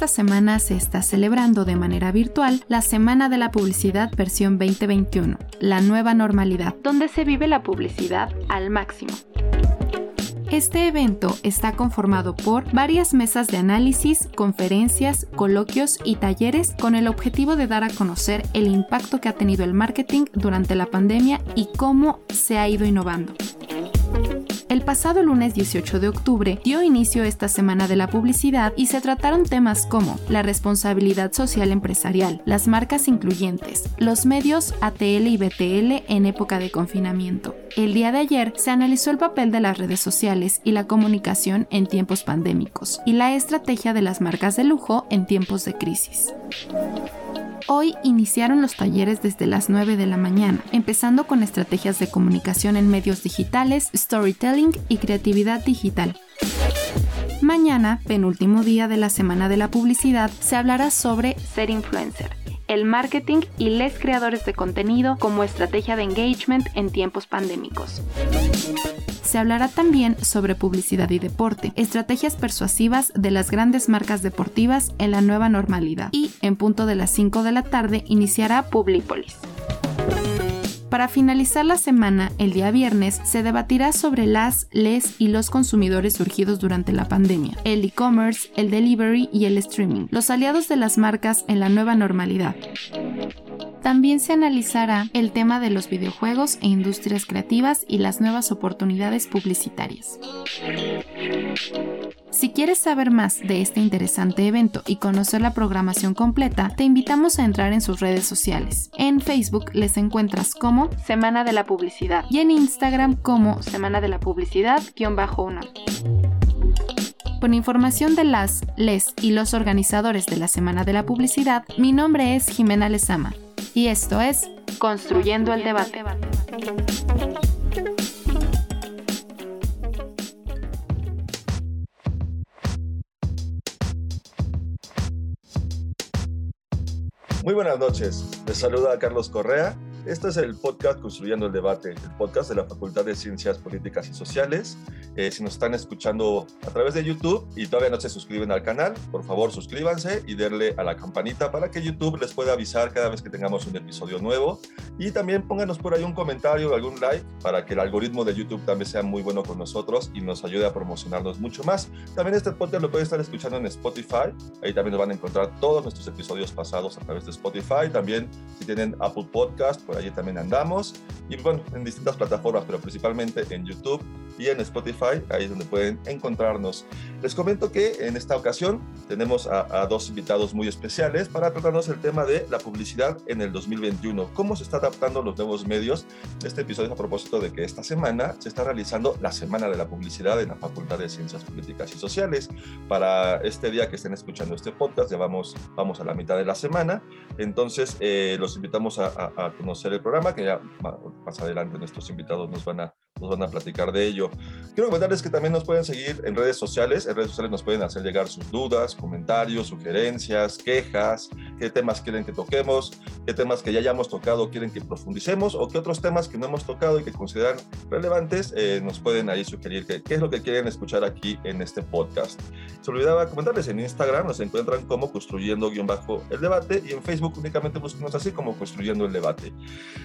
Esta semana se está celebrando de manera virtual la Semana de la Publicidad versión 2021, la nueva normalidad, donde se vive la publicidad al máximo. Este evento está conformado por varias mesas de análisis, conferencias, coloquios y talleres con el objetivo de dar a conocer el impacto que ha tenido el marketing durante la pandemia y cómo se ha ido innovando. El pasado lunes 18 de octubre dio inicio esta semana de la publicidad y se trataron temas como la responsabilidad social empresarial, las marcas incluyentes, los medios ATL y BTL en época de confinamiento. El día de ayer se analizó el papel de las redes sociales y la comunicación en tiempos pandémicos y la estrategia de las marcas de lujo en tiempos de crisis. Hoy iniciaron los talleres desde las 9 de la mañana, empezando con estrategias de comunicación en medios digitales, storytelling y creatividad digital. Mañana, penúltimo día de la Semana de la Publicidad, se hablará sobre ser influencer, el marketing y les creadores de contenido como estrategia de engagement en tiempos pandémicos. Se hablará también sobre publicidad y deporte, estrategias persuasivas de las grandes marcas deportivas en la nueva normalidad. Y en punto de las 5 de la tarde iniciará Publipolis. Para finalizar la semana, el día viernes, se debatirá sobre las, les y los consumidores surgidos durante la pandemia, el e-commerce, el delivery y el streaming, los aliados de las marcas en la nueva normalidad. También se analizará el tema de los videojuegos e industrias creativas y las nuevas oportunidades publicitarias. Si quieres saber más de este interesante evento y conocer la programación completa, te invitamos a entrar en sus redes sociales. En Facebook les encuentras como Semana de la Publicidad y en Instagram como Semana de la Publicidad-1. Con información de las, les y los organizadores de la Semana de la Publicidad, mi nombre es Jimena Lezama y esto es Construyendo el Debate. Muy buenas noches. Les saluda Carlos Correa. Este es el podcast Construyendo el Debate, el podcast de la Facultad de Ciencias Políticas y Sociales. Eh, si nos están escuchando a través de YouTube y todavía no se suscriben al canal, por favor suscríbanse y denle a la campanita para que YouTube les pueda avisar cada vez que tengamos un episodio nuevo. Y también pónganos por ahí un comentario o algún like para que el algoritmo de YouTube también sea muy bueno con nosotros y nos ayude a promocionarnos mucho más. También este podcast lo pueden estar escuchando en Spotify. Ahí también nos van a encontrar todos nuestros episodios pasados a través de Spotify. También si tienen Apple Podcast, allí también andamos. Y bueno, en distintas plataformas, pero principalmente en YouTube y en Spotify, ahí es donde pueden encontrarnos. Les comento que en esta ocasión tenemos a, a, dos invitados muy especiales para tratarnos el tema de la publicidad en el 2021, cómo se está adaptando los nuevos medios. Este episodio es a propósito de que esta semana se está realizando la Semana de la Publicidad en la Facultad de Ciencias Políticas y Sociales. Para este día que estén escuchando este podcast, ya vamos, vamos a la mitad de la semana, entonces eh, los invitamos a, a, a conocer el programa, que ya más adelante nuestros invitados nos van a nos van a platicar de ello. Quiero comentarles que también nos pueden seguir en redes sociales. En redes sociales nos pueden hacer llegar sus dudas, comentarios, sugerencias, quejas, qué temas quieren que toquemos, qué temas que ya hayamos tocado quieren que profundicemos o qué otros temas que no hemos tocado y que consideran relevantes eh, nos pueden ahí sugerir qué, qué es lo que quieren escuchar aquí en este podcast. Se olvidaba comentarles, en Instagram nos encuentran como construyendo guion bajo el debate y en Facebook únicamente busquemos así como construyendo el debate.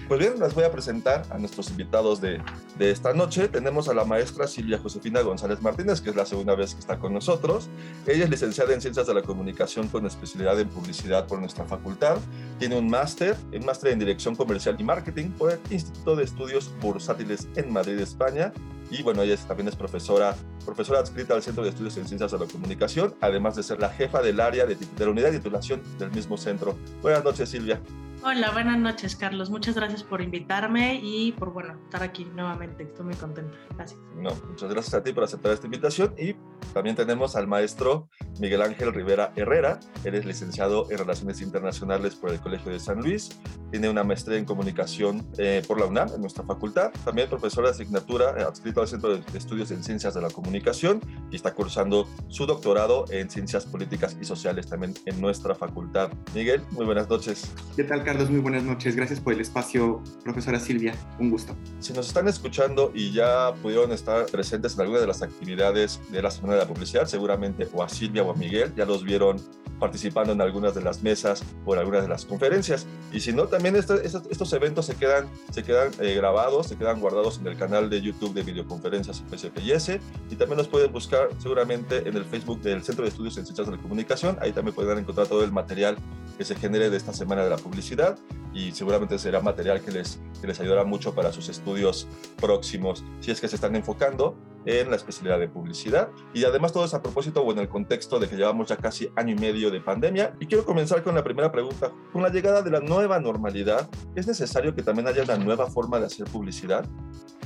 Pues bien, les voy a presentar a nuestros invitados de, de esta noche. Tenemos a la maestra Silvia Josefina González Martínez, que es la segunda vez que está con nosotros. Ella es licenciada en Ciencias de la Comunicación con especialidad en Publicidad por nuestra facultad. Tiene un máster, un máster en Dirección Comercial y Marketing por el Instituto de Estudios Bursátiles en Madrid, España. Y bueno, ella también es profesora, profesora adscrita al Centro de Estudios en Ciencias de la Comunicación, además de ser la jefa del área de, de la unidad de titulación del mismo centro. Buenas noches, Silvia. Hola, buenas noches, Carlos. Muchas gracias por invitarme y por, bueno, estar aquí nuevamente. Estoy muy contenta. Gracias. No, muchas gracias a ti por aceptar esta invitación y también tenemos al maestro Miguel Ángel Rivera Herrera. Él es licenciado en Relaciones Internacionales por el Colegio de San Luis. Tiene una maestría en comunicación eh, por la UNAM, en nuestra facultad. También profesor de asignatura eh, adscrito al Centro de Estudios en Ciencias de la Comunicación y está cursando su doctorado en Ciencias Políticas y Sociales también en nuestra facultad. Miguel, muy buenas noches. ¿Qué tal, Carlos? muy buenas noches. Gracias por el espacio, profesora Silvia. Un gusto. Si nos están escuchando y ya pudieron estar presentes en alguna de las actividades de la Semana de Publicidad, seguramente o a Silvia o a Miguel ya los vieron participando en algunas de las mesas o en algunas de las conferencias. Y si no, también estos, eventos se quedan, se quedan eh, grabados, se quedan guardados en el canal de YouTube de videoconferencias PSPIS y también los pueden buscar seguramente en el Facebook del Centro de Estudios en Ciencias de la Comunicación. Ahí también pueden encontrar todo el material que se genere de esta Semana de la Publicidad y seguramente será material que les, que les ayudará mucho para sus estudios próximos, si es que se están enfocando en la especialidad de publicidad. Y además todo es a propósito o en el contexto de que llevamos ya casi año y medio de pandemia. Y quiero comenzar con la primera pregunta. Con la llegada de la nueva normalidad, ¿es necesario que también haya una nueva forma de hacer publicidad?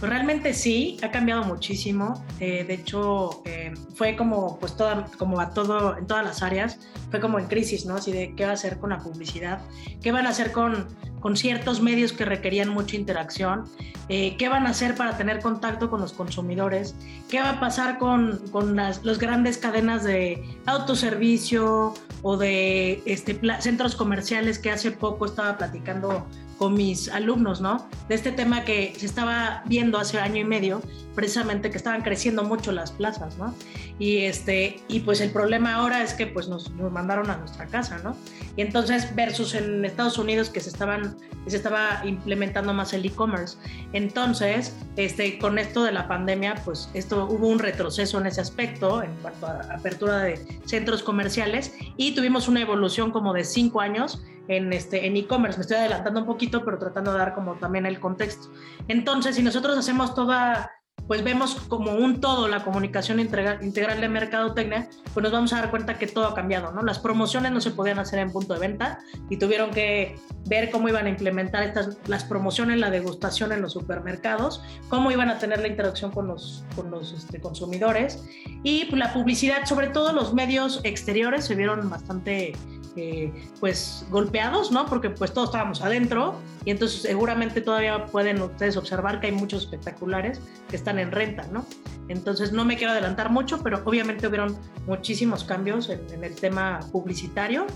Pues realmente sí, ha cambiado muchísimo. Eh, de hecho, eh, fue como, pues toda, como a todo, en todas las áreas, fue como en crisis, ¿no? Así de qué va a hacer con la publicidad, qué van a hacer con, con ciertos medios que requerían mucha interacción, eh, qué van a hacer para tener contacto con los consumidores, qué va a pasar con, con las los grandes cadenas de autoservicio o de este, centros comerciales que hace poco estaba platicando con mis alumnos, ¿no? De este tema que se estaba viendo hace año y medio, precisamente que estaban creciendo mucho las plazas, ¿no? Y, este, y pues el problema ahora es que pues nos, nos mandaron a nuestra casa, ¿no? Y entonces versus en Estados Unidos que se, estaban, se estaba implementando más el e-commerce. Entonces, este, con esto de la pandemia, pues esto hubo un retroceso en ese aspecto en cuanto a apertura de centros comerciales y tuvimos una evolución como de cinco años en este en e-commerce. Me estoy adelantando un poquito, pero tratando de dar como también el contexto. Entonces, si nosotros hacemos toda pues vemos como un todo la comunicación integral, integral de mercadotecnia, pues nos vamos a dar cuenta que todo ha cambiado, ¿no? Las promociones no se podían hacer en punto de venta y tuvieron que ver cómo iban a implementar estas, las promociones, la degustación en los supermercados, cómo iban a tener la interacción con los, con los este, consumidores y pues, la publicidad, sobre todo los medios exteriores, se vieron bastante eh, pues golpeados, ¿no? Porque pues todos estábamos adentro y entonces seguramente todavía pueden ustedes observar que hay muchos espectaculares que están en renta, ¿no? Entonces no me quiero adelantar mucho, pero obviamente hubieron muchísimos cambios en, el tema publicitario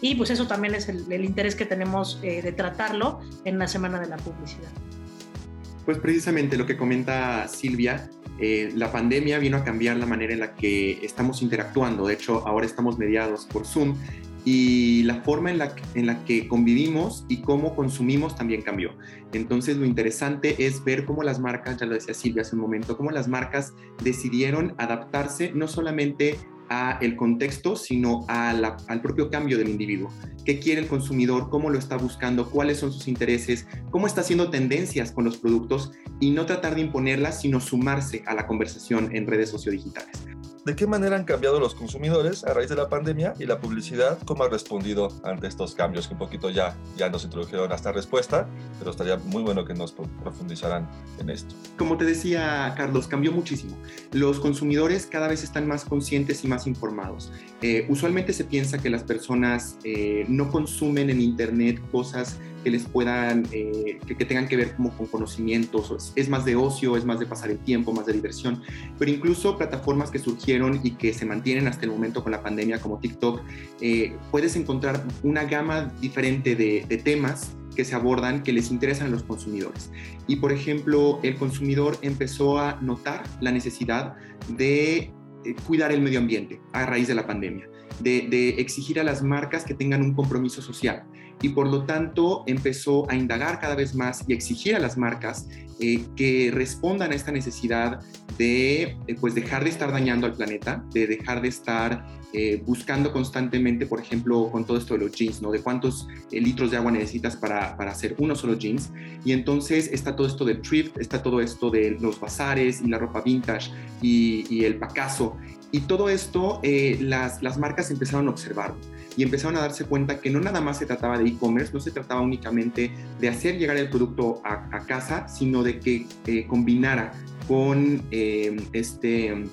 y pues eso también es el, interés que tenemos eh, de tratarlo en la Semana de la Publicidad. Pues precisamente lo que comenta Silvia, eh, la pandemia vino a cambiar la manera en la que estamos interactuando. De hecho, ahora estamos mediados por Zoom y la forma en la, en la que convivimos y cómo consumimos también cambió. Entonces lo interesante es ver cómo las marcas, ya lo decía Silvia hace un momento, cómo las marcas decidieron adaptarse no solamente a el contexto, sino al propio cambio del individuo. ¿Qué quiere el consumidor? ¿Cómo lo está buscando? ¿Cuáles son sus intereses? ¿Cómo está haciendo tendencias con los productos? Y no tratar de imponerlas, sino sumarse a la conversación en redes sociodigitales de qué manera han cambiado los consumidores a raíz de la pandemia y la publicidad, cómo ha respondido ante estos cambios, que un poquito ya, ya nos introdujeron a esta respuesta, pero estaría muy bueno que nos profundizaran en esto. Como te decía Carlos, cambió muchísimo. Los consumidores cada vez están más conscientes y más informados. Eh, usualmente se piensa que las personas eh, no consumen en Internet cosas que les puedan, eh, que, tengan que ver como con conocimientos, es más de ocio, es más de pasar el tiempo, más de diversión, pero incluso plataformas que surgieron y que se mantienen hasta el momento con la pandemia como TikTok, eh, puedes encontrar una gama diferente de, de temas que se abordan que les interesan a los consumidores. Y por ejemplo, el consumidor empezó a notar la necesidad de eh, cuidar el medio ambiente a raíz de la pandemia, de, exigir a las marcas que tengan un compromiso social y por lo tanto empezó a indagar cada vez más y exigir a las marcas eh, que respondan a esta necesidad de eh, pues dejar de estar dañando al planeta, de dejar de estar eh, buscando constantemente, por ejemplo, con todo esto de los jeans, ¿no? De cuántos litros de agua necesitas para, para, hacer uno solo jeans. Y entonces está todo esto del thrift, está todo esto de los bazares y la ropa vintage y, y el pacaso. Y todo esto las, las marcas empezaron a observar y empezaron a darse cuenta que no nada más se trataba de e-commerce, no se trataba únicamente de hacer llegar el producto a, casa, sino de que eh, combinara con eh, este,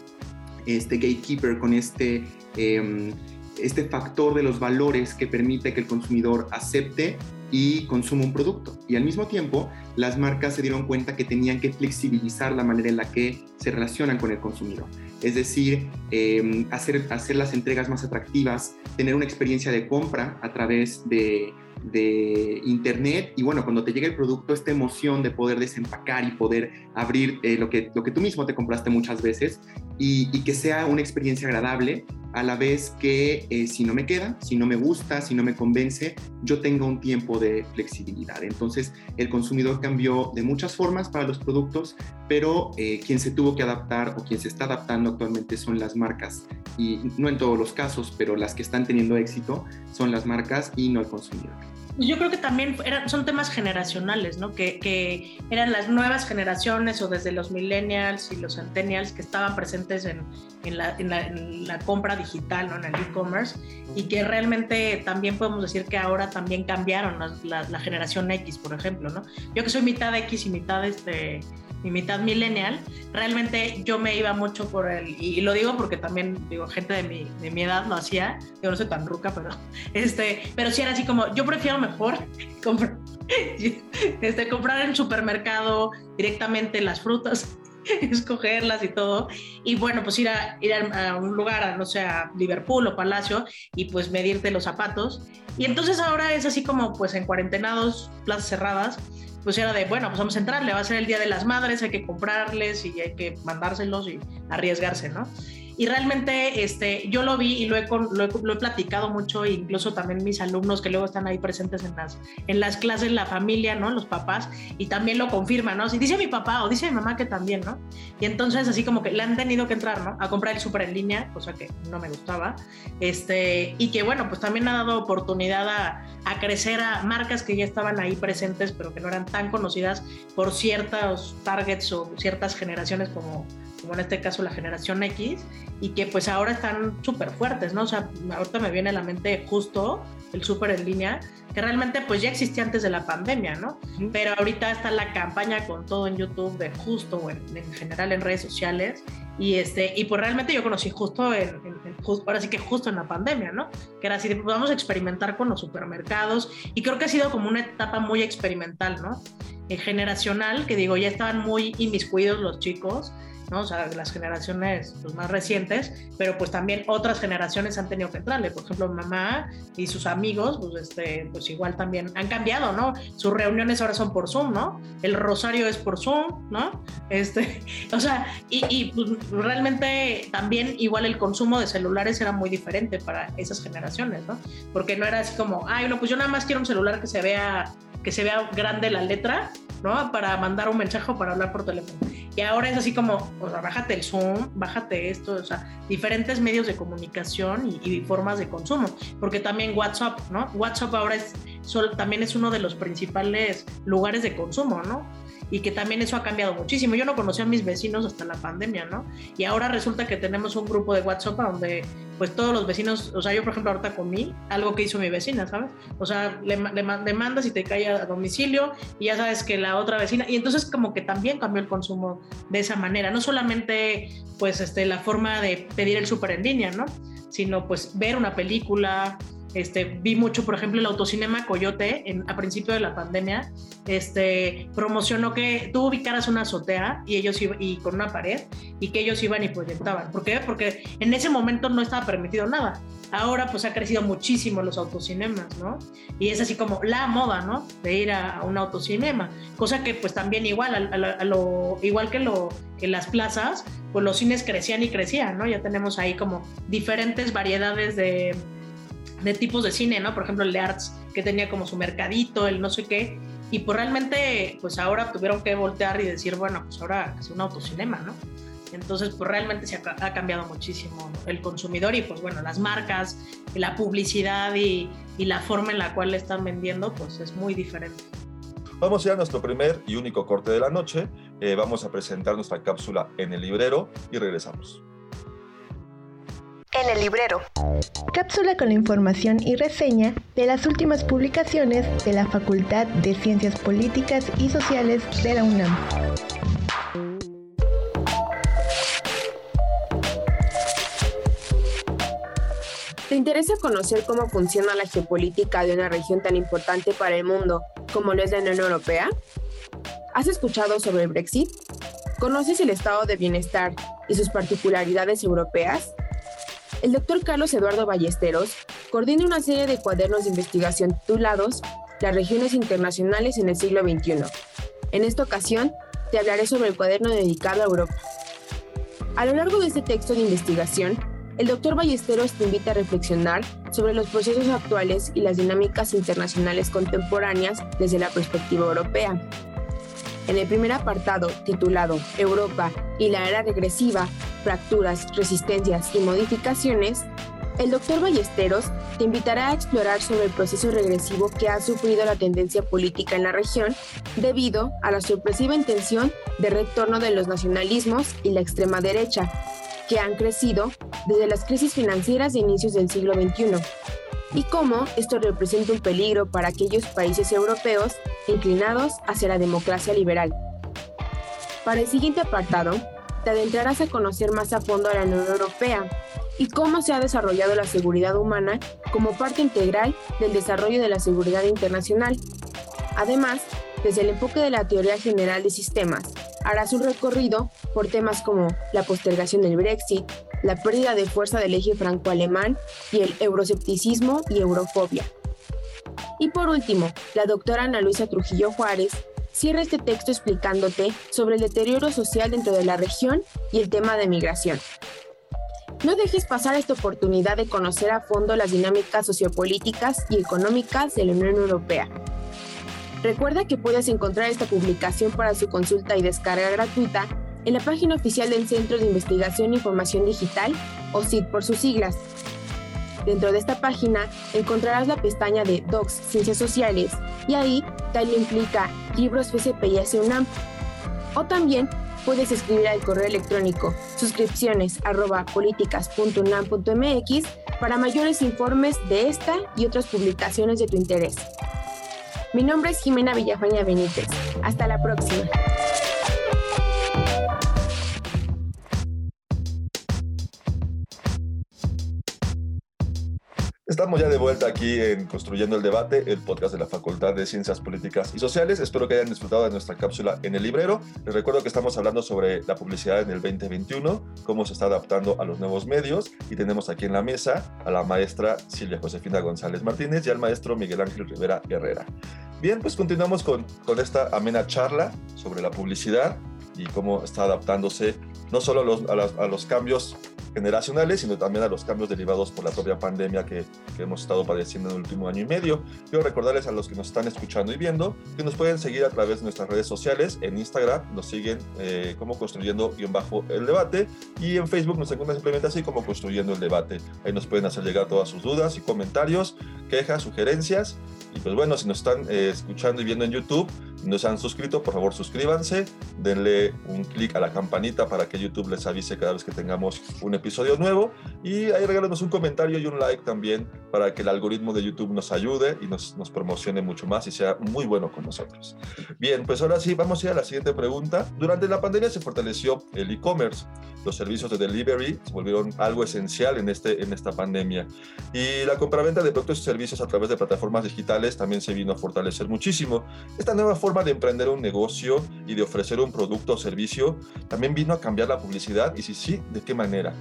este gatekeeper, con este, em, este factor de los valores que permite que el consumidor acepte y consuma un producto. Y al mismo tiempo, las marcas se dieron cuenta que tenían que flexibilizar la manera en la que se relacionan con el consumidor. Es decir, em, hacer, hacer las entregas más atractivas, tener una experiencia de compra a través de, de internet y bueno, cuando te llega el producto, esta emoción de poder desempacar y poder abrir eh, lo, que, lo que tú mismo te compraste muchas veces y, que sea una experiencia agradable a la vez que eh, si no me queda, si no me gusta, si no me convence, yo tenga un tiempo de flexibilidad. Entonces, el consumidor cambió de muchas formas para los productos, pero eh, quien se tuvo que adaptar o quien se está adaptando actualmente son las marcas. Y no en todos los casos, pero las que están teniendo éxito son las marcas y no el consumidor. Yo creo que también eran, son temas generacionales, ¿no? Que, que, eran las nuevas generaciones o desde los millennials y los centennials que estaban presentes en, en, la, en la, compra digital, ¿no? En el e-commerce y que realmente también podemos decir que ahora también cambiaron la, la, generación X, por ejemplo, ¿no? Yo que soy mitad X y mitad este mi mitad millennial, realmente yo me iba mucho por el, y lo digo porque también, digo, gente de mi, de mi edad lo hacía, yo no soy tan ruca, pero, este, pero sí era así como, yo prefiero mejor comprar, este, comprar en supermercado directamente las frutas escogerlas y todo. Y bueno, pues ir a, ir a un lugar, no sé, a Liverpool o Palacio y pues medirte los zapatos. Y entonces ahora es así como pues en cuarentenados, plazas cerradas, pues era de, bueno, pues vamos a entrarle, va a ser el Día de las Madres, hay que comprarles y hay que mandárselos y arriesgarse, ¿no? Y realmente este, yo lo vi y lo he, lo he, platicado mucho, incluso también mis alumnos que luego están ahí presentes en las, en las clases, la familia, ¿no? Los papás, y también lo confirman, ¿no? Si dice mi papá o dice mi mamá que también, ¿no? Y entonces así como que le han tenido que entrar, ¿no? A comprar el súper en línea, cosa que no me gustaba, este, y que bueno, pues también ha dado oportunidad a, a crecer a marcas que ya estaban ahí presentes, pero que no eran tan conocidas por ciertos targets o ciertas generaciones como como en este caso la generación X, y que pues ahora están súper fuertes, ¿no? O sea, ahorita me viene a la mente justo el súper en línea, que realmente pues ya existía antes de la pandemia, ¿no? Pero ahorita está la campaña con todo en YouTube de justo, o en, general en redes sociales, y este, y pues realmente yo conocí justo en, ahora sí que justo en la pandemia, ¿no? Que era así, pues vamos a experimentar con los supermercados, y creo que ha sido como una etapa muy experimental, ¿no? Eh, generacional, que digo, ya estaban muy inmiscuidos los chicos, ¿no? O sea, las generaciones pues, más recientes, pero pues también otras generaciones han tenido que entrarle. Por ejemplo, mamá y sus amigos, pues, este, pues igual también han cambiado, ¿no? Sus reuniones ahora son por Zoom, ¿no? El rosario es por Zoom, ¿no? Este, o sea, y, y pues, realmente también igual el consumo de celulares era muy diferente para esas generaciones, ¿no? Porque no era así como, ay, no, pues yo nada más quiero un celular que se vea que se vea grande la letra, ¿no? Para mandar un mensaje o para hablar por teléfono. Y ahora es así como, o sea, bájate el Zoom, bájate esto, o sea, diferentes medios de comunicación y, formas de consumo. Porque también WhatsApp, ¿no? WhatsApp ahora es, también es uno de los principales lugares de consumo, ¿no? Y que también eso ha cambiado muchísimo. Yo no conocía a mis vecinos hasta la pandemia, ¿no? Y ahora resulta que tenemos un grupo de WhatsApp donde pues todos los vecinos, o sea, yo por ejemplo ahorita comí algo que hizo mi vecina, ¿sabes? O sea, le, le, mandas y te cae a domicilio y ya sabes que la otra vecina, y entonces como que también cambió el consumo de esa manera, no solamente pues este, la forma de pedir el súper en línea, ¿no? Sino pues ver una película, este, vi mucho, por ejemplo, el autocinema Coyote a principio de la pandemia. Este, promocionó que tú ubicaras una azotea y ellos y con una pared y que ellos iban y proyectaban. ¿Por qué? Porque en ese momento no estaba permitido nada. Ahora pues ha crecido muchísimo los autocinemas, ¿no? Y es así como la moda, ¿no? De ir a, un autocinema. Cosa que pues también igual, a, igual que, lo, que las plazas, pues los cines crecían y crecían, ¿no? Ya tenemos ahí como diferentes variedades de de tipos de cine, ¿no? Por ejemplo, el de Arts, que tenía como su mercadito, el no sé qué, y pues realmente, pues ahora tuvieron que voltear y decir, bueno, pues ahora es un autocinema, ¿no? Entonces, pues realmente se ha, cambiado muchísimo el consumidor y pues bueno, las marcas, la publicidad y, y la forma en la cual le están vendiendo, pues es muy diferente. Vamos ya a nuestro primer y único corte de la noche. Eh, vamos a presentar nuestra cápsula en el librero y regresamos. En el librero. Cápsula con la información y reseña de las últimas publicaciones de la Facultad de Ciencias Políticas y Sociales de la UNAM. ¿Te interesa conocer cómo funciona la geopolítica de una región tan importante para el mundo como lo es la Unión Europea? ¿Has escuchado sobre el Brexit? ¿Conoces el estado de bienestar y sus particularidades europeas? El doctor Carlos Eduardo Ballesteros coordina una serie de cuadernos de investigación titulados Las regiones internacionales en el siglo XXI. En esta ocasión, te hablaré sobre el cuaderno dedicado a Europa. A lo largo de este texto de investigación, el doctor Ballesteros te invita a reflexionar sobre los procesos actuales y las dinámicas internacionales contemporáneas desde la perspectiva europea. En el primer apartado, titulado Europa y la era regresiva, fracturas, resistencias y modificaciones, el doctor Ballesteros te invitará a explorar sobre el proceso regresivo que ha sufrido la tendencia política en la región debido a la sorpresiva intención de retorno de los nacionalismos y la extrema derecha, que han crecido desde las crisis financieras de inicios del siglo XXI, y cómo esto representa un peligro para aquellos países europeos inclinados hacia la democracia liberal. Para el siguiente apartado, te adentrarás a conocer más a fondo a la Unión Europea y cómo se ha desarrollado la seguridad humana como parte integral del desarrollo de la seguridad internacional. Además, desde el enfoque de la teoría general de sistemas, harás un recorrido por temas como la postergación del Brexit, la pérdida de fuerza del eje franco-alemán y el euroscepticismo y eurofobia. Y por último, la doctora Ana Luisa Trujillo Juárez cierra este texto explicándote sobre el deterioro social dentro de la región y el tema de migración. No dejes pasar esta oportunidad de conocer a fondo las dinámicas sociopolíticas y económicas de la Unión Europea. Recuerda que puedes encontrar esta publicación para su consulta y descarga gratuita en la página oficial del Centro de Investigación e Información Digital, o CID por sus siglas. Dentro de esta página encontrarás la pestaña de Docs Ciencias Sociales y ahí tal implica libros FSPS UNAM. O también puedes escribir al correo electrónico suscripciones para mayores informes de esta y otras publicaciones de tu interés. Mi nombre es Jimena Villafaña Benítez. Hasta la próxima. Estamos ya de vuelta aquí en Construyendo el Debate, el podcast de la Facultad de Ciencias Políticas y Sociales. Espero que hayan disfrutado de nuestra cápsula en el librero. Les recuerdo que estamos hablando sobre la publicidad en el 2021, cómo se está adaptando a los nuevos medios y tenemos aquí en la mesa a la maestra Silvia Josefina González Martínez y al maestro Miguel Ángel Rivera Herrera. Bien, pues continuamos con, con esta amena charla sobre la publicidad y cómo está adaptándose no solo a los, a los cambios generacionales, sino también a los cambios derivados por la propia pandemia que, que, hemos estado padeciendo en el último año y medio. Quiero recordarles a los que nos están escuchando y viendo que nos pueden seguir a través de nuestras redes sociales. En Instagram nos siguen eh, como construyendo guion bajo el debate y en Facebook nos encuentran simplemente así como construyendo el debate. Ahí nos pueden hacer llegar todas sus dudas y comentarios, quejas, sugerencias. Y pues bueno, si nos están eh, escuchando y viendo en YouTube, no se han suscrito, por favor suscríbanse, denle un clic a la campanita para que YouTube les avise cada vez que tengamos un episodio nuevo y ahí regálenos un comentario y un like también para que el algoritmo de YouTube nos ayude y nos, nos promocione mucho más y sea muy bueno con nosotros. Bien, pues ahora sí, vamos a ir a la siguiente pregunta. Durante la pandemia se fortaleció el e-commerce. Los servicios de delivery se volvieron algo esencial en, este, en esta pandemia y la compraventa de productos y servicios a través de plataformas digitales también se vino a fortalecer muchísimo. Esta nueva forma de emprender un negocio y de ofrecer un producto o servicio también vino a cambiar la publicidad? Y si sí, ¿de qué manera?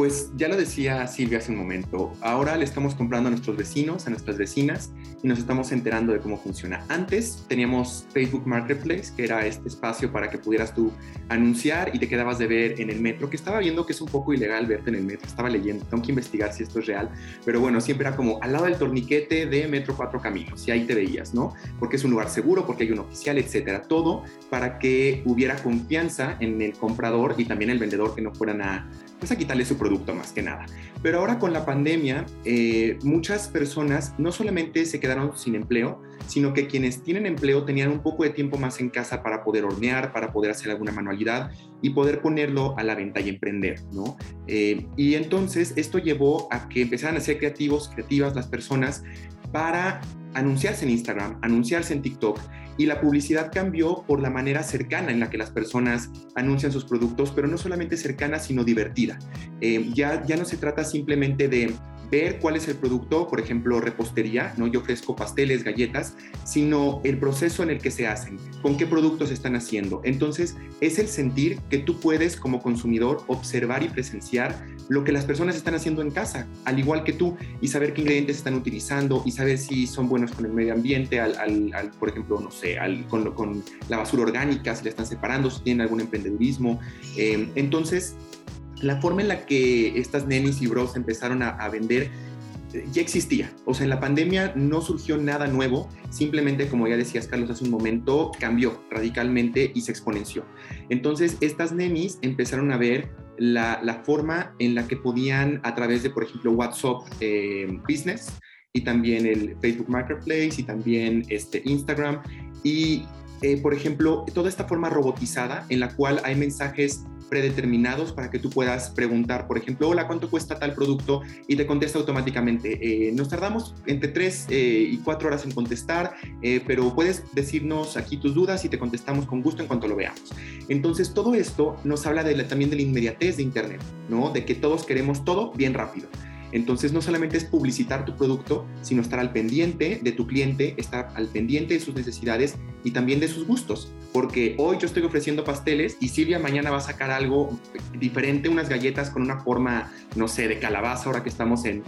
Pues ya lo decía Silvia hace un momento, ahora le estamos comprando a nuestros vecinos, a nuestras vecinas y nos estamos enterando de cómo funciona. Antes teníamos Facebook Marketplace, que era este espacio para que pudieras tú anunciar y te quedabas de ver en el metro, que estaba viendo que es un poco ilegal verte en el metro, estaba leyendo, tengo que investigar si esto es real, pero bueno, siempre era como al lado del torniquete de Metro Cuatro Caminos y ahí te veías, ¿no? Porque es un lugar seguro, porque hay un oficial, etcétera, todo para que hubiera confianza en el comprador y también el vendedor que no fueran a pues a quitarle su producto más que nada. Pero ahora con la pandemia, eh, muchas personas no solamente se quedaron sin empleo, sino que quienes tienen empleo tenían un poco de tiempo más en casa para poder hornear, para poder hacer alguna manualidad y poder ponerlo a la venta y emprender, ¿no? Eh, y entonces esto llevó a que empezaran a ser creativos, creativas las personas para anunciarse en Instagram, anunciarse en TikTok y la publicidad cambió por la manera cercana en la que las personas anuncian sus productos, pero no solamente cercana, sino divertida. Eh, ya, ya no se trata simplemente de ver cuál es el producto, por ejemplo, repostería, ¿no? Yo ofrezco pasteles, galletas, sino el proceso en el que se hacen, con qué productos están haciendo. Entonces, es el sentir que tú puedes como consumidor observar y presenciar lo que las personas están haciendo en casa, al igual que tú, y saber qué ingredientes están utilizando y saber si son buenos con el medio ambiente, al, al, por ejemplo, no sé, al, con, con, la basura orgánica, si la están separando, si tienen algún emprendedurismo. Eh, entonces, la forma en la que estas nenis y bros empezaron a, vender eh, ya existía. O sea, en la pandemia no surgió nada nuevo, simplemente, como ya decías, Carlos, hace un momento, cambió radicalmente y se exponenció. Entonces, estas nenis empezaron a ver la, forma en la que podían, a través de, por ejemplo, WhatsApp eh, Business y también el Facebook Marketplace y también este, Instagram, y, eh, por ejemplo, toda esta forma robotizada en la cual hay mensajes predeterminados para que tú puedas preguntar, por ejemplo, hola, ¿cuánto cuesta tal producto? Y te contesta automáticamente. Eh, nos tardamos entre 3 eh, y 4 horas en contestar, eh, pero puedes decirnos aquí tus dudas y te contestamos con gusto en cuanto lo veamos. Entonces, todo esto nos habla también de la inmediatez de Internet, ¿no? De que todos queremos todo bien rápido. Entonces no solamente es publicitar tu producto, sino estar al pendiente de tu cliente, estar al pendiente de sus necesidades y también de sus gustos. Porque hoy yo estoy ofreciendo pasteles y Silvia mañana va a sacar algo diferente, unas galletas con una forma, no sé, de calabaza, ahora que estamos en,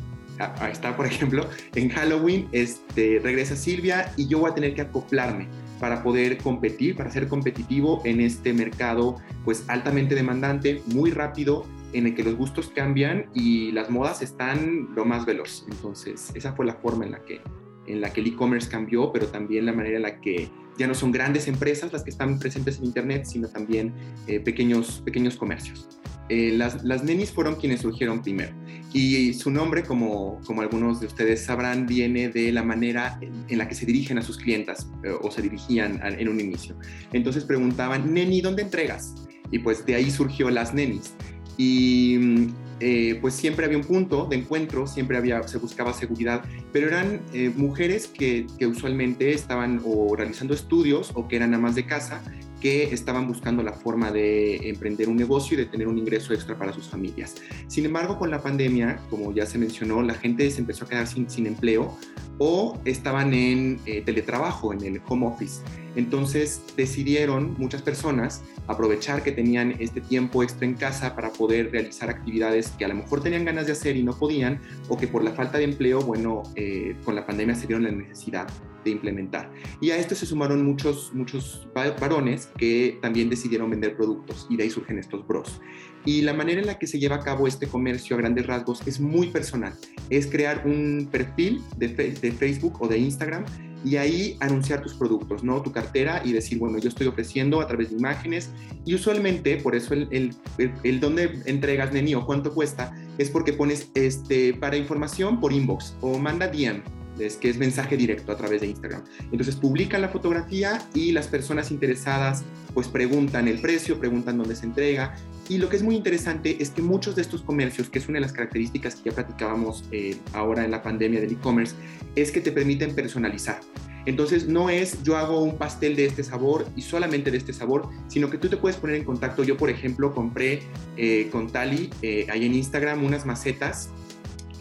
está, por ejemplo, en Halloween, este, regresa Silvia y yo voy a tener que acoplarme para poder competir, para ser competitivo en este mercado pues altamente demandante, muy rápido en el que los gustos cambian y las modas están lo más veloz. Entonces, esa fue la forma en la que, en la que el e-commerce cambió, pero también la manera en la que ya no son grandes empresas las que están presentes en Internet, sino también eh, pequeños, pequeños comercios. Eh, las, las nenis fueron quienes surgieron primero y su nombre, como, como algunos de ustedes sabrán, viene de la manera en, la que se dirigen a sus clientas eh, o se dirigían en un inicio. Entonces preguntaban, neni, ¿dónde entregas? Y pues de ahí surgió las nenis y eh, pues siempre había un punto de encuentro, siempre había, se buscaba seguridad, pero eran mujeres que, que, usualmente estaban o realizando estudios o que eran amas de casa que estaban buscando la forma de emprender un negocio y de tener un ingreso extra para sus familias. Sin embargo, con la pandemia, como ya se mencionó, la gente se empezó a quedar sin, empleo o estaban en eh, teletrabajo, en el home office. Entonces decidieron muchas personas aprovechar que tenían este tiempo extra en casa para poder realizar actividades que a lo mejor tenían ganas de hacer y no podían, o que por la falta de empleo, bueno, eh, con la pandemia se dieron la necesidad de implementar. Y a esto se sumaron muchos, muchos varones que también decidieron vender productos y de ahí surgen estos bros. Y la manera en la que se lleva a cabo este comercio a grandes rasgos es muy personal. Es crear un perfil de, de Facebook o de Instagram y ahí anunciar tus productos, ¿no? Tu cartera y decir, bueno, yo estoy ofreciendo a través de imágenes y usualmente, por eso el, el, el, dónde entregas, Neni, o cuánto cuesta, es porque pones este, para información por inbox o manda DM es que es mensaje directo a través de Instagram. Entonces publican la fotografía y las personas interesadas pues preguntan el precio, preguntan dónde se entrega. Y lo que es muy interesante es que muchos de estos comercios, que es una de las características que ya platicábamos eh, ahora en la pandemia del e-commerce, es que te permiten personalizar. Entonces no es yo hago un pastel de este sabor y solamente de este sabor, sino que tú te puedes poner en contacto. Yo, por ejemplo, compré eh, con Tali eh, ahí en Instagram unas macetas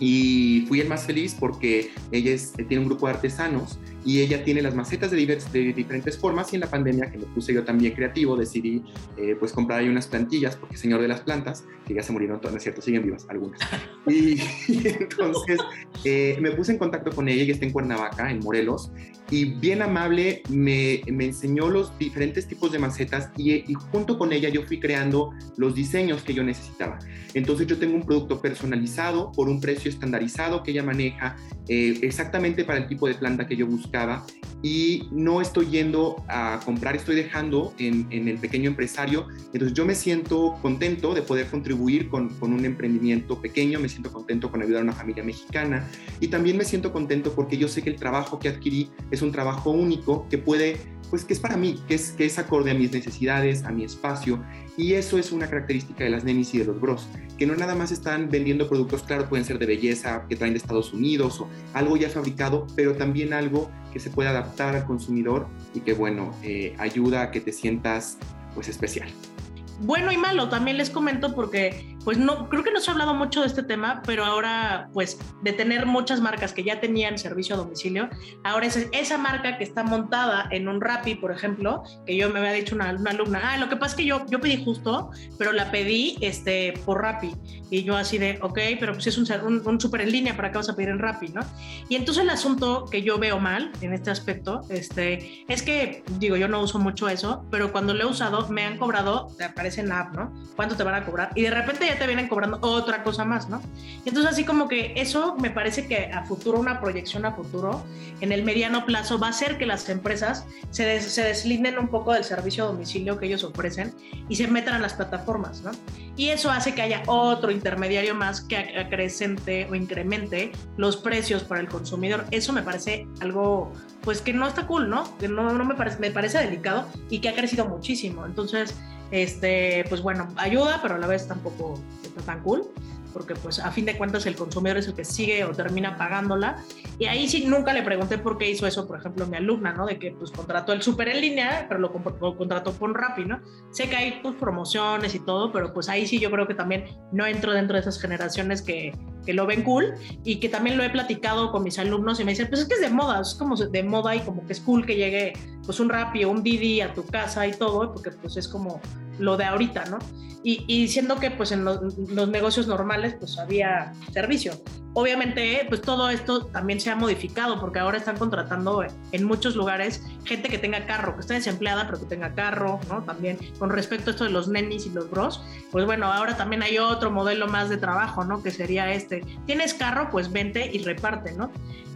y fui el más feliz porque ella tiene un grupo de artesanos y ella tiene las macetas de, de, diferentes formas y en la pandemia que me puse yo también creativo decidí eh, pues comprar ahí unas plantillas porque señor de las plantas que ya se murieron todas, ¿no es cierto? Siguen vivas algunas. Y, entonces eh, me puse en contacto con ella, que está en Cuernavaca, en Morelos, y bien amable me, me enseñó los diferentes tipos de macetas y, y, junto con ella yo fui creando los diseños que yo necesitaba. Entonces yo tengo un producto personalizado por un precio estandarizado que ella maneja eh, exactamente para el tipo de planta que yo y no estoy yendo a comprar, estoy dejando en, el pequeño empresario. Entonces yo me siento contento de poder contribuir con, con, un emprendimiento pequeño, me siento contento con ayudar a una familia mexicana y también me siento contento porque yo sé que el trabajo que adquirí es un trabajo único que puede pues que es para mí, que es, que es acorde a mis necesidades, a mi espacio. Y eso es una característica de las nenis y de los bros, que no nada más están vendiendo productos, claro, pueden ser de belleza, que traen de Estados Unidos o algo ya fabricado, pero también algo que se puede adaptar al consumidor y que, bueno, eh, ayuda a que te sientas pues especial bueno y malo. También les comento porque, pues no, creo que no se ha hablado mucho de este tema, pero ahora, pues, de tener muchas marcas que ya tenían servicio a domicilio, ahora es esa marca que está montada en un Rappi, por ejemplo, que yo me había dicho una, alumna, ah, lo que pasa es que yo, yo pedí justo, pero la pedí este, por Rappi. Y yo así de, ok, pero pues es un, un, un súper en línea, ¿para qué vas a pedir en Rappi, no? Y entonces el asunto que yo veo mal en este aspecto, este, es que, digo, yo no uso mucho eso, pero cuando lo he usado me han cobrado, parece en la app, ¿no? ¿Cuánto te van a cobrar? Y de repente ya te vienen cobrando otra cosa más, ¿no? Entonces así como que eso me parece que a futuro, una proyección a futuro, en el mediano plazo, va a hacer que las empresas se, se deslinden un poco del servicio a domicilio que ellos ofrecen y se metan a las plataformas, ¿no? Y eso hace que haya otro intermediario más que acrecente o incremente los precios para el consumidor. Eso me parece algo, pues que no está cool, ¿no? Que no, no me parece, me parece delicado y que ha crecido muchísimo. Entonces, este, pues bueno, ayuda, pero a la vez tampoco está tan cool porque pues a fin de cuentas el consumidor es el que sigue o termina pagándola. Y ahí sí nunca le pregunté por qué hizo eso, por ejemplo, mi alumna, ¿no? De que pues contrató el súper en línea, pero lo, contrató por Rappi, ¿no? Sé que hay pues promociones y todo, pero pues ahí sí yo creo que también no entro dentro de esas generaciones que, que lo ven cool y que también lo he platicado con mis alumnos y me dicen, pues es que es de moda, es como de moda y como que es cool que llegue pues un Rappi o un Didi a tu casa y todo, porque pues es como lo de ahorita, ¿no? Y, y siendo que pues en los, negocios normales pues había servicio. Obviamente pues todo esto también se ha modificado porque ahora están contratando en muchos lugares gente que tenga carro, que esté desempleada pero que tenga carro, ¿no? También con respecto a esto de los nenis y los bros, pues bueno, ahora también hay otro modelo más de trabajo, ¿no? Que sería este, tienes carro, pues vente y reparte, ¿no?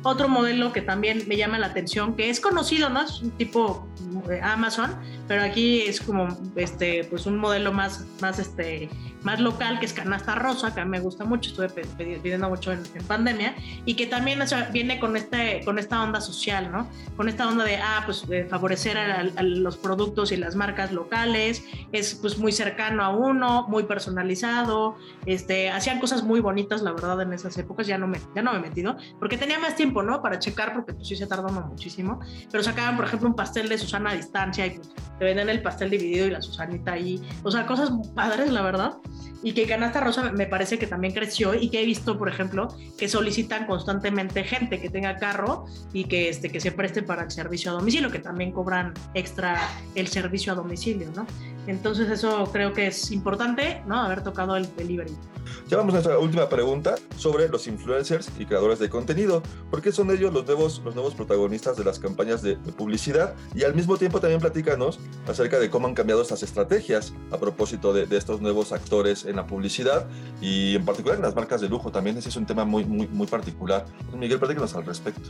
Otro modelo que también me llama la atención, que es conocido, ¿no? Es un tipo eh, Amazon, pero aquí es como este, pues un modelo más, más, este, más local, que es canasta rosa, que a mí me gusta mucho, estuve pidiendo mucho en, pandemia, y que también viene con, este, con esta onda social, ¿no? Con esta onda de, ah, pues favorecer a, los productos y las marcas locales, es pues muy cercano a uno, muy personalizado, este, hacían cosas muy bonitas, la verdad, en esas épocas, ya no me, ya no me he metido, porque tenía más tiempo ¿no? Para checar, porque pues sí se tarda muchísimo. Pero sacaban, por ejemplo, un pastel de Susana a distancia y pues, te venden el pastel dividido y la Susanita ahí. O sea, cosas padres, la verdad. Y que Canasta Rosa me parece que también creció y que he visto, por ejemplo, que solicitan constantemente gente que tenga carro y que, este, que se preste para el servicio a domicilio, que también cobran extra el servicio a domicilio, ¿no? Entonces eso creo que es importante, ¿no? Haber tocado el delivery. Ya vamos a nuestra última pregunta sobre los influencers y creadores de contenido. ¿Por qué son ellos los nuevos, los nuevos protagonistas de las campañas de, publicidad? Y al mismo tiempo también platícanos acerca de cómo han cambiado estas estrategias a propósito de, de estos nuevos actores en la publicidad y en particular en las marcas de lujo. También ese es un tema muy, muy, muy particular. Miguel, platícanos al respecto.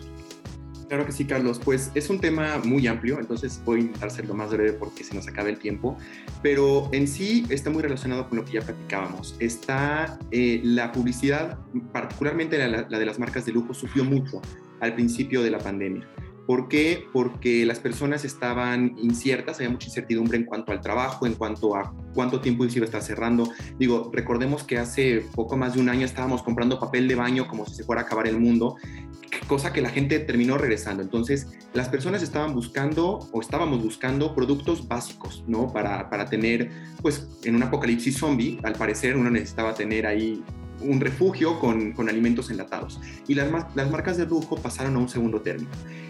Claro que sí, Carlos. Pues es un tema muy amplio, entonces voy a intentar ser lo más breve porque se nos acaba el tiempo, pero en sí está muy relacionado con lo que ya platicábamos. Está eh, la publicidad, particularmente la, la de las marcas de lujo, sufrió mucho al principio de la pandemia. ¿Por qué? Porque las personas estaban inciertas, había mucha incertidumbre en cuanto al trabajo, en cuanto a cuánto tiempo se iba a estar cerrando. Digo, recordemos que hace poco más de un año estábamos comprando papel de baño como si se fuera a acabar el mundo, cosa que la gente terminó regresando. Entonces, las personas estaban buscando o estábamos buscando productos básicos, ¿no? Para, para tener, pues, en un apocalipsis zombie, al parecer uno necesitaba tener ahí un refugio con, con alimentos enlatados. Y las, las marcas de lujo pasaron a un segundo término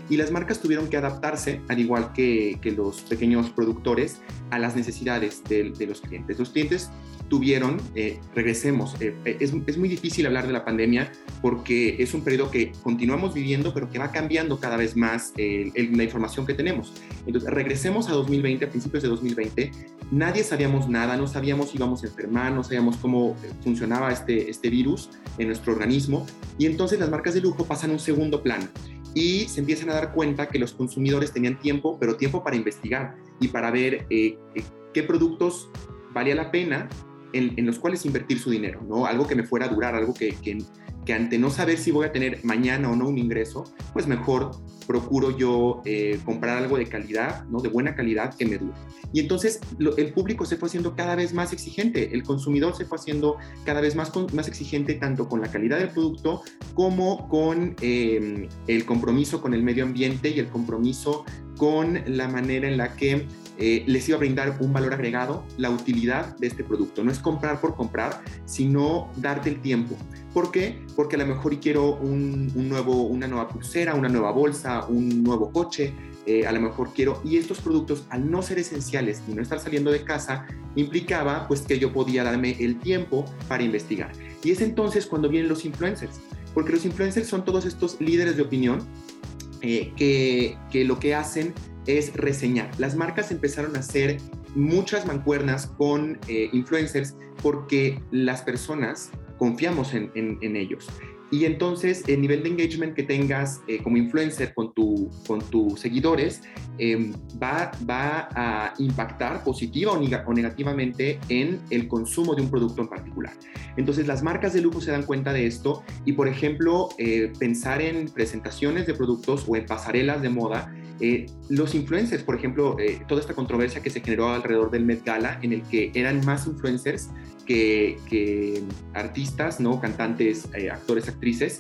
y las marcas tuvieron que adaptarse, al igual que, que los pequeños productores, a las necesidades de, de los clientes. Los clientes tuvieron, eh, regresemos, eh, eh, es, es, muy difícil hablar de la pandemia porque es un periodo que continuamos viviendo, pero que va cambiando cada vez más la información que tenemos. Entonces, regresemos a 2020, a principios de 2020, nadie sabíamos nada, no sabíamos si íbamos a enfermar, no sabíamos cómo funcionaba este, este virus en nuestro organismo, y entonces las marcas de lujo pasan a un segundo plano y se empiezan a dar cuenta que los consumidores tenían tiempo, pero tiempo para investigar y para ver eh, eh, qué productos valía la pena en, los cuales invertir su dinero, ¿no? Algo que me fuera a durar, algo que, que, que ante no saber si voy a tener mañana o no un ingreso, pues mejor procuro yo eh, comprar algo de calidad, ¿no? de buena calidad que me dure. Y entonces el público se fue haciendo cada vez más exigente, el consumidor se fue haciendo cada vez más, más exigente tanto con la calidad del producto como con em, el compromiso con el medio ambiente y el compromiso con la manera en la que eh, les iba a brindar un valor agregado, la utilidad de este producto. No es comprar por comprar, sino darte el tiempo. ¿Por qué? Porque a lo mejor quiero un, nuevo, una nueva pulsera, una nueva bolsa, un nuevo coche, eh, a lo mejor quiero, y estos productos al no ser esenciales y no estar saliendo de casa, implicaba pues que yo podía darme el tiempo para investigar. Y es entonces cuando vienen los influencers, porque los influencers son todos estos líderes de opinión eh, que, que lo que hacen es reseñar. Las marcas empezaron a hacer muchas mancuernas con eh, influencers porque las personas confiamos en, ellos. Y entonces el nivel de engagement que tengas eh, como influencer con, tu, con tus seguidores em, va, va a impactar positiva o, negativamente en el consumo de un producto en particular. Entonces las marcas de lujo se dan cuenta de esto y por ejemplo eh, pensar en presentaciones de productos o en pasarelas de moda eh, los influencers, por ejemplo, eh, toda esta controversia que se generó alrededor del Met Gala, en el que eran más influencers que, artistas, ¿no? cantantes, eh, actores, actrices.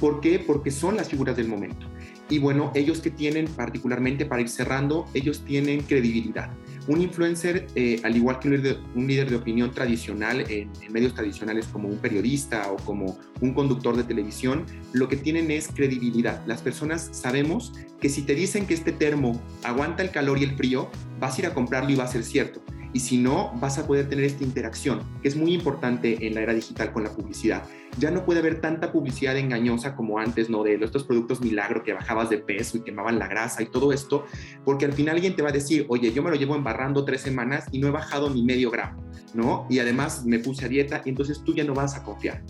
¿Por qué? Porque son las figuras del momento. Y bueno, ellos que tienen particularmente, para ir cerrando, ellos tienen credibilidad. Un influencer, eh, al igual que un líder, de, opinión tradicional en, medios tradicionales como un periodista o como un conductor de televisión, lo que tienen es credibilidad. Las personas sabemos que si te dicen que este termo aguanta el calor y el frío, vas a ir a comprarlo y va a ser cierto y si no, vas a poder tener esta interacción, que es muy importante en la era digital con la publicidad. Ya no puede haber tanta publicidad engañosa como antes, ¿no? De estos productos milagro que bajabas de peso y quemaban la grasa y todo esto, porque al final alguien te va a decir, oye, yo me lo llevo embarrando tres semanas y no he bajado ni medio gramo, ¿no? Y además me puse a dieta y entonces tú ya no vas a confiar.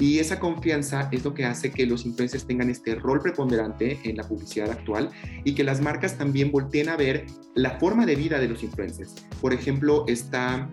Y esa confianza es lo que hace que los influencers tengan este rol preponderante en la publicidad actual y que las marcas también volteen a ver la forma de vida de los influencers. Por ejemplo, está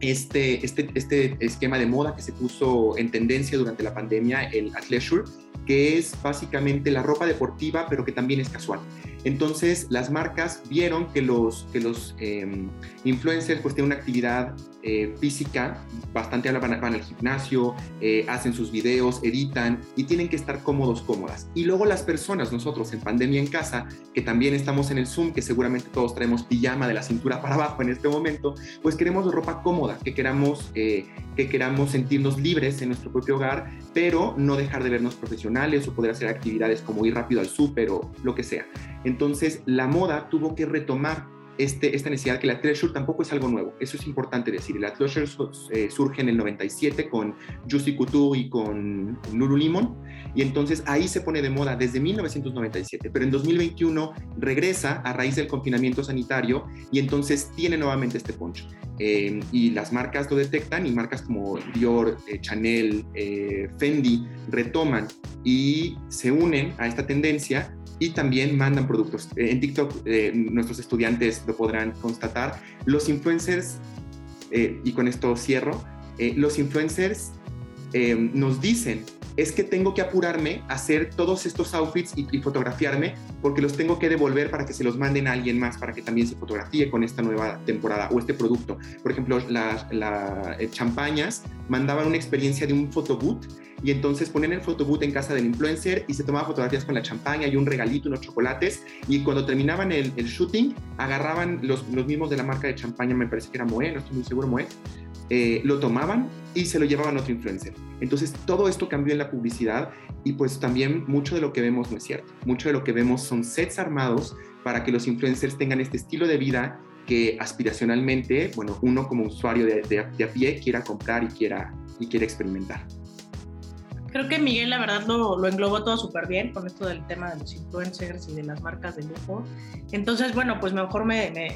este, este, este esquema de moda que se puso en tendencia durante la pandemia, el athleisure, que es básicamente la ropa deportiva, pero que también es casual. Entonces, las marcas vieron que los, que los em, influencers pues tienen una actividad eh, física bastante, van, van al gimnasio, eh, hacen sus videos, editan y tienen que estar cómodos, cómodas. Y luego las personas, nosotros en pandemia en casa, que también estamos en el Zoom, que seguramente todos traemos pijama de la cintura para abajo en este momento, pues queremos ropa cómoda, que queramos, eh, que queramos sentirnos libres en nuestro propio hogar, pero no dejar de vernos profesionales o poder hacer actividades como ir rápido al súper o lo que sea. Entonces, la moda tuvo que retomar este, esta necesidad que la treasure tampoco es algo nuevo. Eso es importante decir. La treasure eh, surge en el 97 con Juicy Couture y con Lululemon. Y entonces ahí se pone de moda desde 1997. Pero en 2021 regresa a raíz del confinamiento sanitario y entonces tiene nuevamente este poncho. Eh, y las marcas lo detectan y marcas como Dior, eh, Chanel, Fendi retoman y se unen a esta tendencia y también mandan productos. Eh, en TikTok eh, nuestros estudiantes lo podrán constatar. Los influencers, eh, y con esto cierro, los influencers nos dicen es que tengo que apurarme a hacer todos estos outfits y, fotografiarme porque los tengo que devolver para que se los manden a alguien más para que también se fotografíe con esta nueva temporada o este producto. Por ejemplo, las la, champañas mandaban una experiencia de un photoboot y entonces ponían el photoboot en casa del influencer y se tomaban fotografías con la champaña y un regalito, unos chocolates y cuando terminaban el, shooting agarraban los, los, mismos de la marca de champaña, me parece que era Moe, no estoy muy seguro Moe, eh, lo tomaban y se lo llevaban a otro influencer. Entonces todo esto cambió en la publicidad y pues también mucho de lo que vemos no es cierto. Mucho de lo que vemos son sets armados para que los influencers tengan este estilo de vida que aspiracionalmente, bueno, uno como usuario de, de a pie quiera comprar y quiera, y quiera experimentar creo que Miguel la verdad lo, lo englobó todo súper bien con esto del tema de los influencers y de las marcas de lujo. Entonces, bueno, pues mejor me,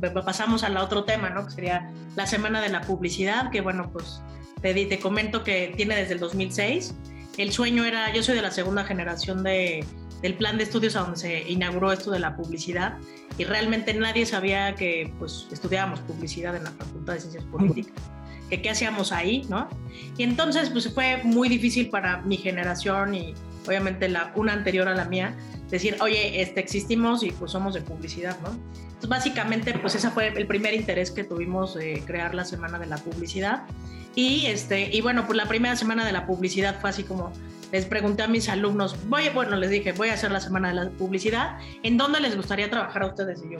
me, pasamos al otro tema, ¿no? Que sería la semana de la publicidad, que bueno, pues te, te comento que tiene desde el 2006. El sueño era, yo soy de la segunda generación de, del plan de estudios a donde se inauguró esto de la publicidad y realmente nadie sabía que pues estudiábamos publicidad en la Facultad de Ciencias Políticas, que qué hacíamos ahí, ¿no? Y entonces pues fue muy difícil para mi generación y obviamente la una anterior a la mía decir, oye, este, existimos y pues somos de publicidad, ¿no? Entonces básicamente pues ese fue el primer interés que tuvimos de crear la Semana de la Publicidad y, este, y bueno, pues la primera semana de la publicidad fue así como, les pregunté a mis alumnos, voy, bueno, les dije, voy a hacer la semana de la publicidad, ¿en dónde les gustaría trabajar a ustedes? Y yo,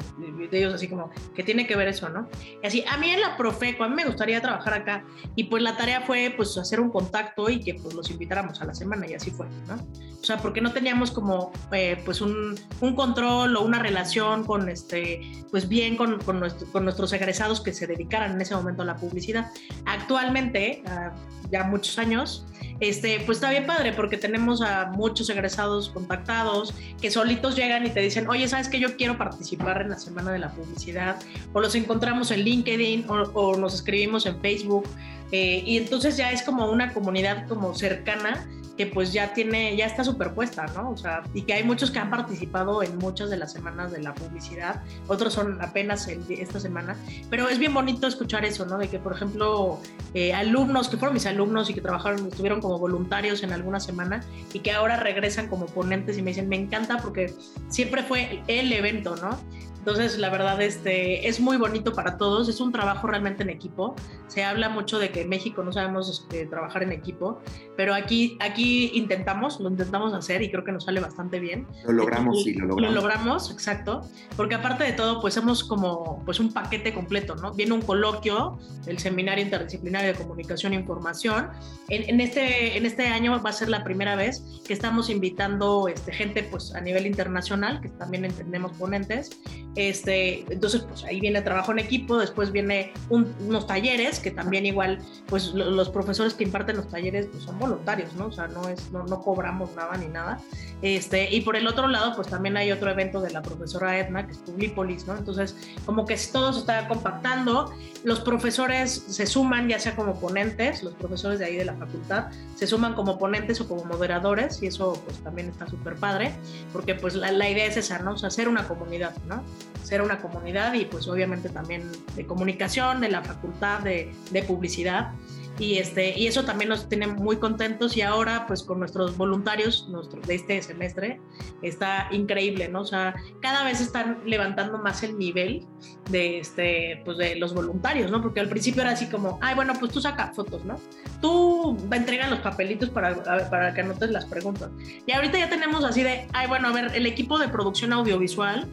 de ellos así como, ¿qué tiene que ver eso, no? Y así, a mí en la Profeco, a mí me gustaría trabajar acá, y pues la tarea fue, pues, hacer un contacto y que, pues, los invitáramos a la semana, y así fue, ¿no? O sea, porque no teníamos como, eh, pues, un, un, control o una relación con, este, pues, bien con, con, nuestro, con, nuestros egresados que se dedicaran en ese momento a la publicidad. Actualmente, uh, ya muchos años, este, pues está bien padre porque tenemos a muchos egresados contactados que solitos llegan y te dicen, oye, ¿sabes que yo quiero participar en la Semana de la Publicidad? O los encontramos en LinkedIn o, o nos escribimos en Facebook. Eh, y entonces ya es como una comunidad como cercana que pues ya tiene, ya está superpuesta, ¿no? O sea, y que hay muchos que han participado en muchas de las semanas de la publicidad, otros son apenas el, esta semana, pero es bien bonito escuchar eso, ¿no? De que, por ejemplo, eh, alumnos que fueron mis alumnos y que trabajaron, estuvieron como voluntarios en alguna semana y que ahora regresan como ponentes y me dicen, me encanta porque siempre fue el evento, ¿no? Entonces, la verdad, este, es muy bonito para todos, es un trabajo realmente en equipo. Se habla mucho de que en México no sabemos este, trabajar en equipo, pero aquí, aquí intentamos, lo intentamos hacer y creo que nos sale bastante bien. Lo logramos, sí, lo logramos. Lo logramos, exacto, porque aparte de todo, pues hemos como pues un paquete completo, ¿no? Viene un coloquio, el Seminario Interdisciplinario de Comunicación e Información. En, en, este, en este año va a ser la primera vez que estamos invitando este, gente pues a nivel internacional, que también entendemos ponentes, este, entonces, pues ahí viene trabajo en equipo, después viene unos talleres, que también igual, pues los profesores que imparten los talleres pues, son voluntarios, ¿no? O sea, no, es, no, no, cobramos nada ni nada. Este, y por el otro lado, pues también hay otro evento de la profesora Edna, que es Publipolis, ¿no? Entonces, como que todo se está compactando, los profesores se suman, ya sea como ponentes, los profesores de ahí de la facultad, se suman como ponentes o como moderadores, y eso pues también está súper padre, porque pues la, la idea es esa, ¿no? O sea, hacer una comunidad, ¿no? Ser una comunidad y pues obviamente también de comunicación, de la facultad de, publicidad. Y, este, y eso también nos tiene muy contentos y ahora pues con nuestros voluntarios nuestro, de este semestre está increíble, ¿no? O sea, cada vez están levantando más el nivel de, este, pues de los voluntarios, ¿no? Porque al principio era así como, ay, bueno, pues tú saca fotos, ¿no? Tú entrega los papelitos para, para que anotes las preguntas. Y ahorita ya tenemos así de, ay, bueno, a ver, el equipo de producción audiovisual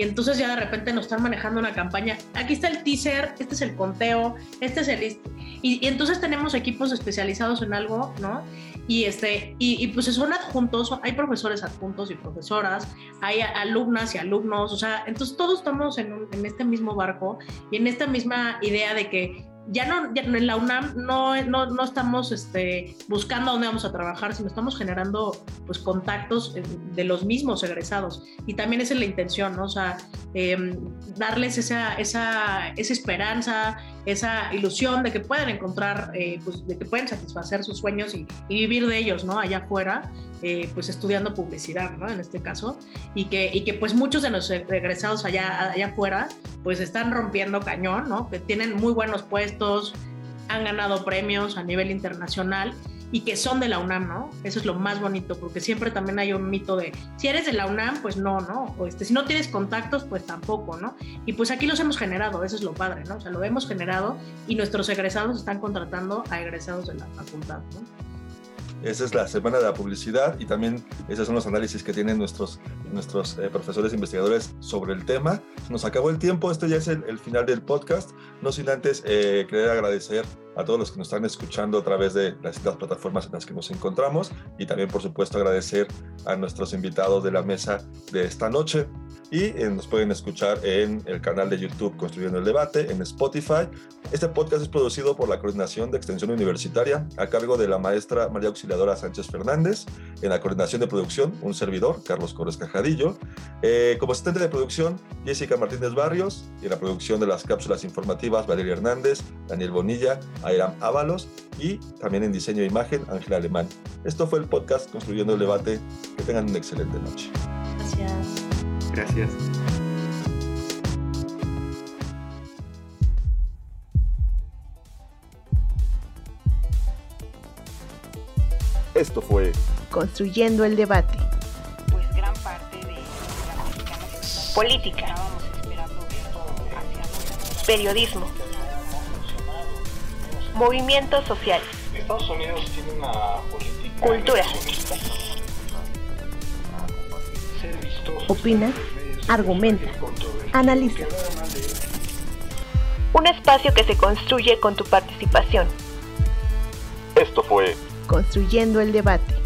y entonces ya de repente nos están manejando una campaña. Aquí está el teaser, este es el conteo, este es el... Y, y entonces tenemos equipos especializados en algo, ¿no? Y, este, y, pues son adjuntos, hay profesores adjuntos y profesoras, hay alumnas y alumnos, o sea, entonces todos estamos en, en este mismo barco y en esta misma idea de que ya no, ya en la UNAM no, no, no, estamos este, buscando dónde vamos a trabajar, sino estamos generando pues, contactos de los mismos egresados. Y también es la intención, ¿no? O sea, eh, darles esa, esa, esa, esperanza, esa ilusión de que pueden encontrar, eh, pues, de que pueden satisfacer sus sueños y, y, vivir de ellos, ¿no? Allá afuera, eh, pues estudiando publicidad, ¿no? En este caso. Y que, y que pues muchos de los egresados allá, allá afuera, pues están rompiendo cañón, ¿no? Que tienen muy buenos puestos, han ganado premios a nivel internacional y que son de la UNAM, ¿no? Eso es lo más bonito, porque siempre también hay un mito de, si eres de la UNAM, pues no, ¿no? O este, si no tienes contactos, pues tampoco, ¿no? Y pues aquí los hemos generado, eso es lo padre, ¿no? O sea, lo hemos generado y nuestros egresados están contratando a egresados de la facultad, ¿no? Esa es la semana de la publicidad y también esos son los análisis que tienen nuestros, nuestros eh, profesores investigadores sobre el tema. Nos acabó el tiempo, este ya es el, final del podcast. No sin antes eh, querer agradecer a todos los que nos están escuchando a través de las distintas plataformas en las que nos encontramos y también, por supuesto, agradecer a nuestros invitados de la mesa de esta noche. y eh, nos pueden escuchar en el canal de YouTube Construyendo el Debate, en Spotify. Este podcast es producido por la Coordinación de Extensión Universitaria a cargo de la maestra María Auxiliadora Sánchez Fernández, en la coordinación de producción, un servidor, Carlos Corres Cajadillo, eh, como asistente de producción, Jessica Martínez Barrios, y en la producción de las cápsulas informativas, Valeria Hernández, Daniel Bonilla, Airam Ábalos, y también en diseño de imagen, Ángel Alemán. Esto fue el podcast Construyendo el Debate. Que tengan una excelente noche. Gracias. Gracias. Esto fue Construyendo el debate. Pues gran parte de la mexicana Política. estábamos esperando esto hacia Periodismo. Movimientos sociales. Estados Unidos tiene una política Cultura. Opina, argumenta, analiza. Un espacio que se construye con tu participación. Esto fue Construyendo el debate.